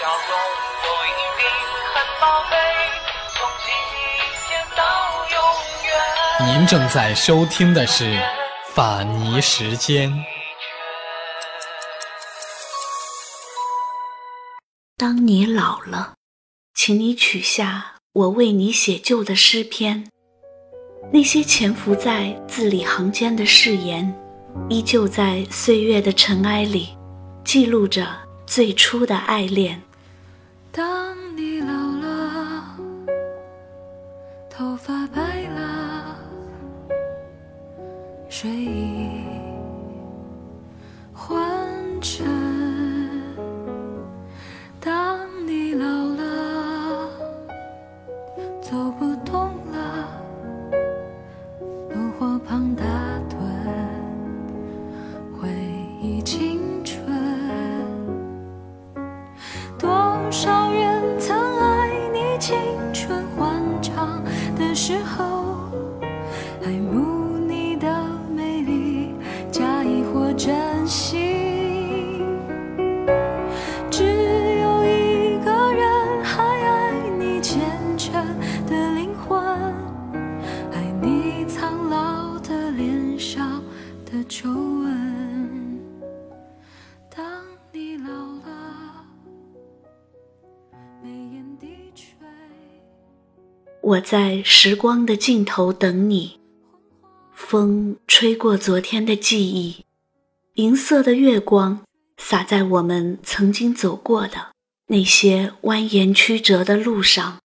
笑容都一定很宝贝，从今天到永远。您正在收听的是《法尼时间》。当你老了，请你取下我为你写就的诗篇，那些潜伏在字里行间的誓言，依旧在岁月的尘埃里，记录着最初的爱恋。发白了，睡意的皱纹。当你老了，我在时光的尽头等你，风吹过昨天的记忆，银色的月光洒在我们曾经走过的那些蜿蜒曲折的路上。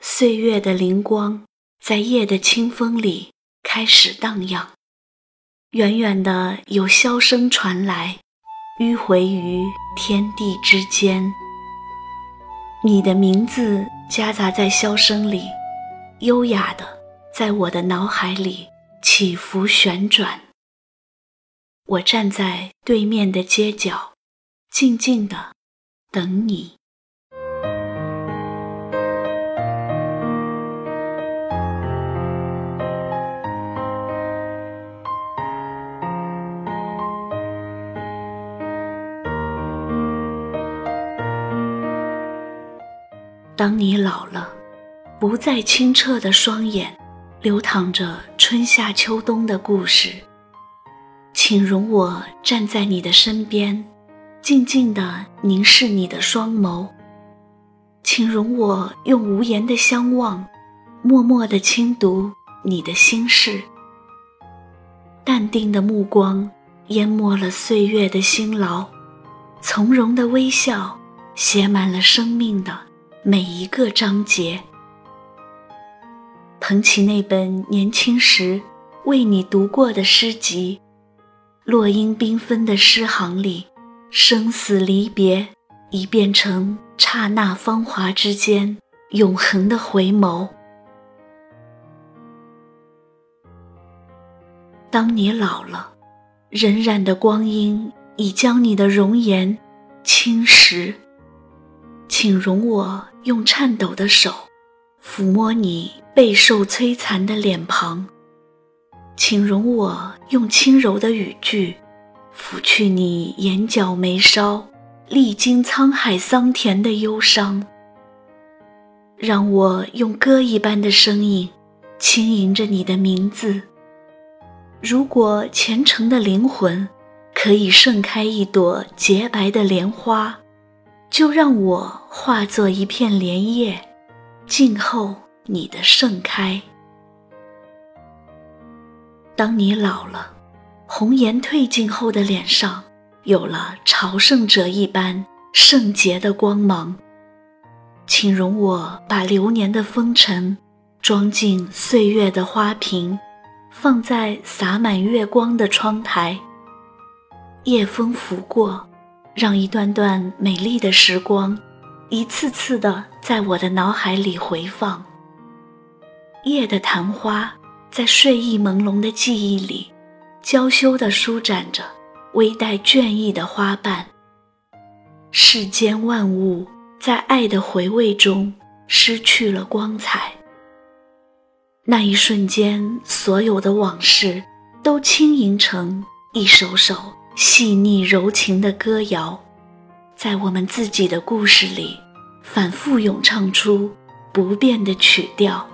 岁月的灵光在夜的清风里开始荡漾，远远的有箫声传来，迂回于天地之间。你的名字夹杂在箫声里，优雅的在我的脑海里起伏旋转。我站在对面的街角，静静的等你。当你老了，不再清澈的双眼，流淌着春夏秋冬的故事。请容我站在你的身边，静静地凝视你的双眸。请容我用无言的相望，默默地轻读你的心事。淡定的目光淹没了岁月的辛劳，从容的微笑写满了生命的每一个章节。捧起那本年轻时为你读过的诗集。落英缤纷的诗行里，生死离别已变成刹那芳华之间永恒的回眸。当你老了，荏苒的光阴已将你的容颜侵蚀，请容我用颤抖的手抚摸你备受摧残的脸庞。请容我用轻柔的语句，抚去你眼角眉梢历经沧海桑田的忧伤。让我用歌一般的声音，轻吟着你的名字。如果虔诚的灵魂可以盛开一朵洁白的莲花，就让我化作一片莲叶，静候你的盛开。当你老了，红颜褪尽后的脸上有了朝圣者一般圣洁的光芒，请容我把流年的风尘装进岁月的花瓶，放在洒满月光的窗台。夜风拂过，让一段段美丽的时光一次次的在我的脑海里回放。夜的昙花。在睡意朦胧的记忆里，娇羞地舒展着微带倦意的花瓣。世间万物在爱的回味中失去了光彩。那一瞬间，所有的往事都轻盈成一首首细腻柔情的歌谣，在我们自己的故事里，反复咏唱出不变的曲调。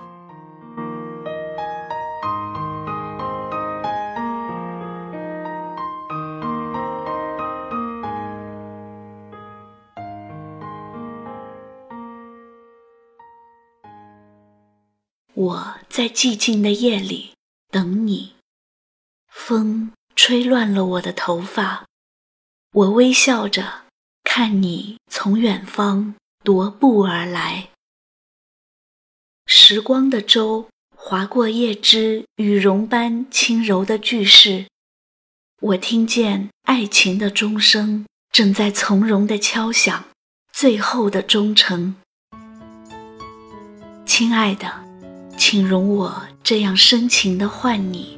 我在寂静的夜里等你，风吹乱了我的头发，我微笑着看你从远方踱步而来。时光的舟划过叶枝羽绒般轻柔的句式，我听见爱情的钟声正在从容的敲响最后的钟声，亲爱的。请容我这样深情的唤你，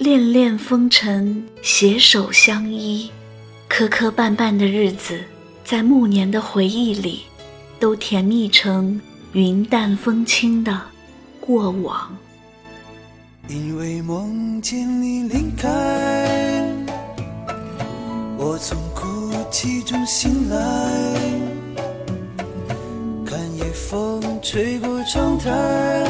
恋恋风尘，携手相依，磕磕绊绊的日子，在暮年的回忆里，都甜蜜成云淡风轻的过往。因为梦见你离开，我从哭泣中醒来，看夜风吹过窗台。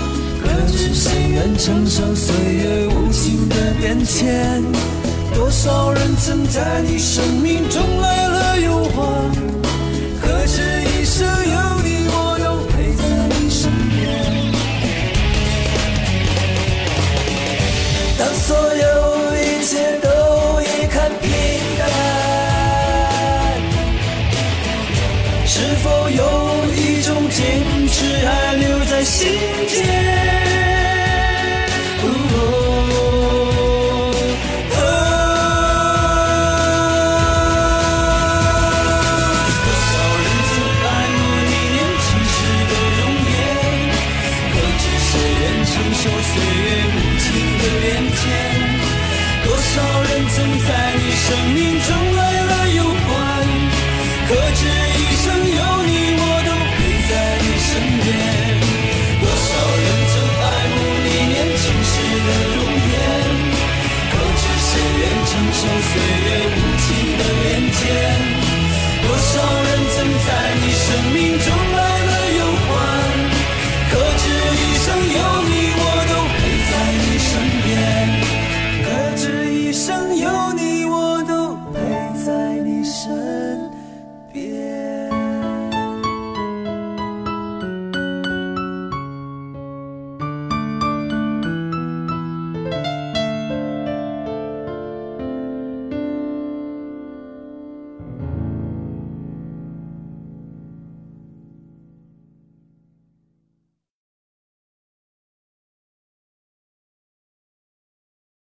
可知谁愿承受岁月无情的变迁？多少人曾在你生命中来了又还，可知守岁月无情的变迁。多少人曾在你生命中来了又还，可知？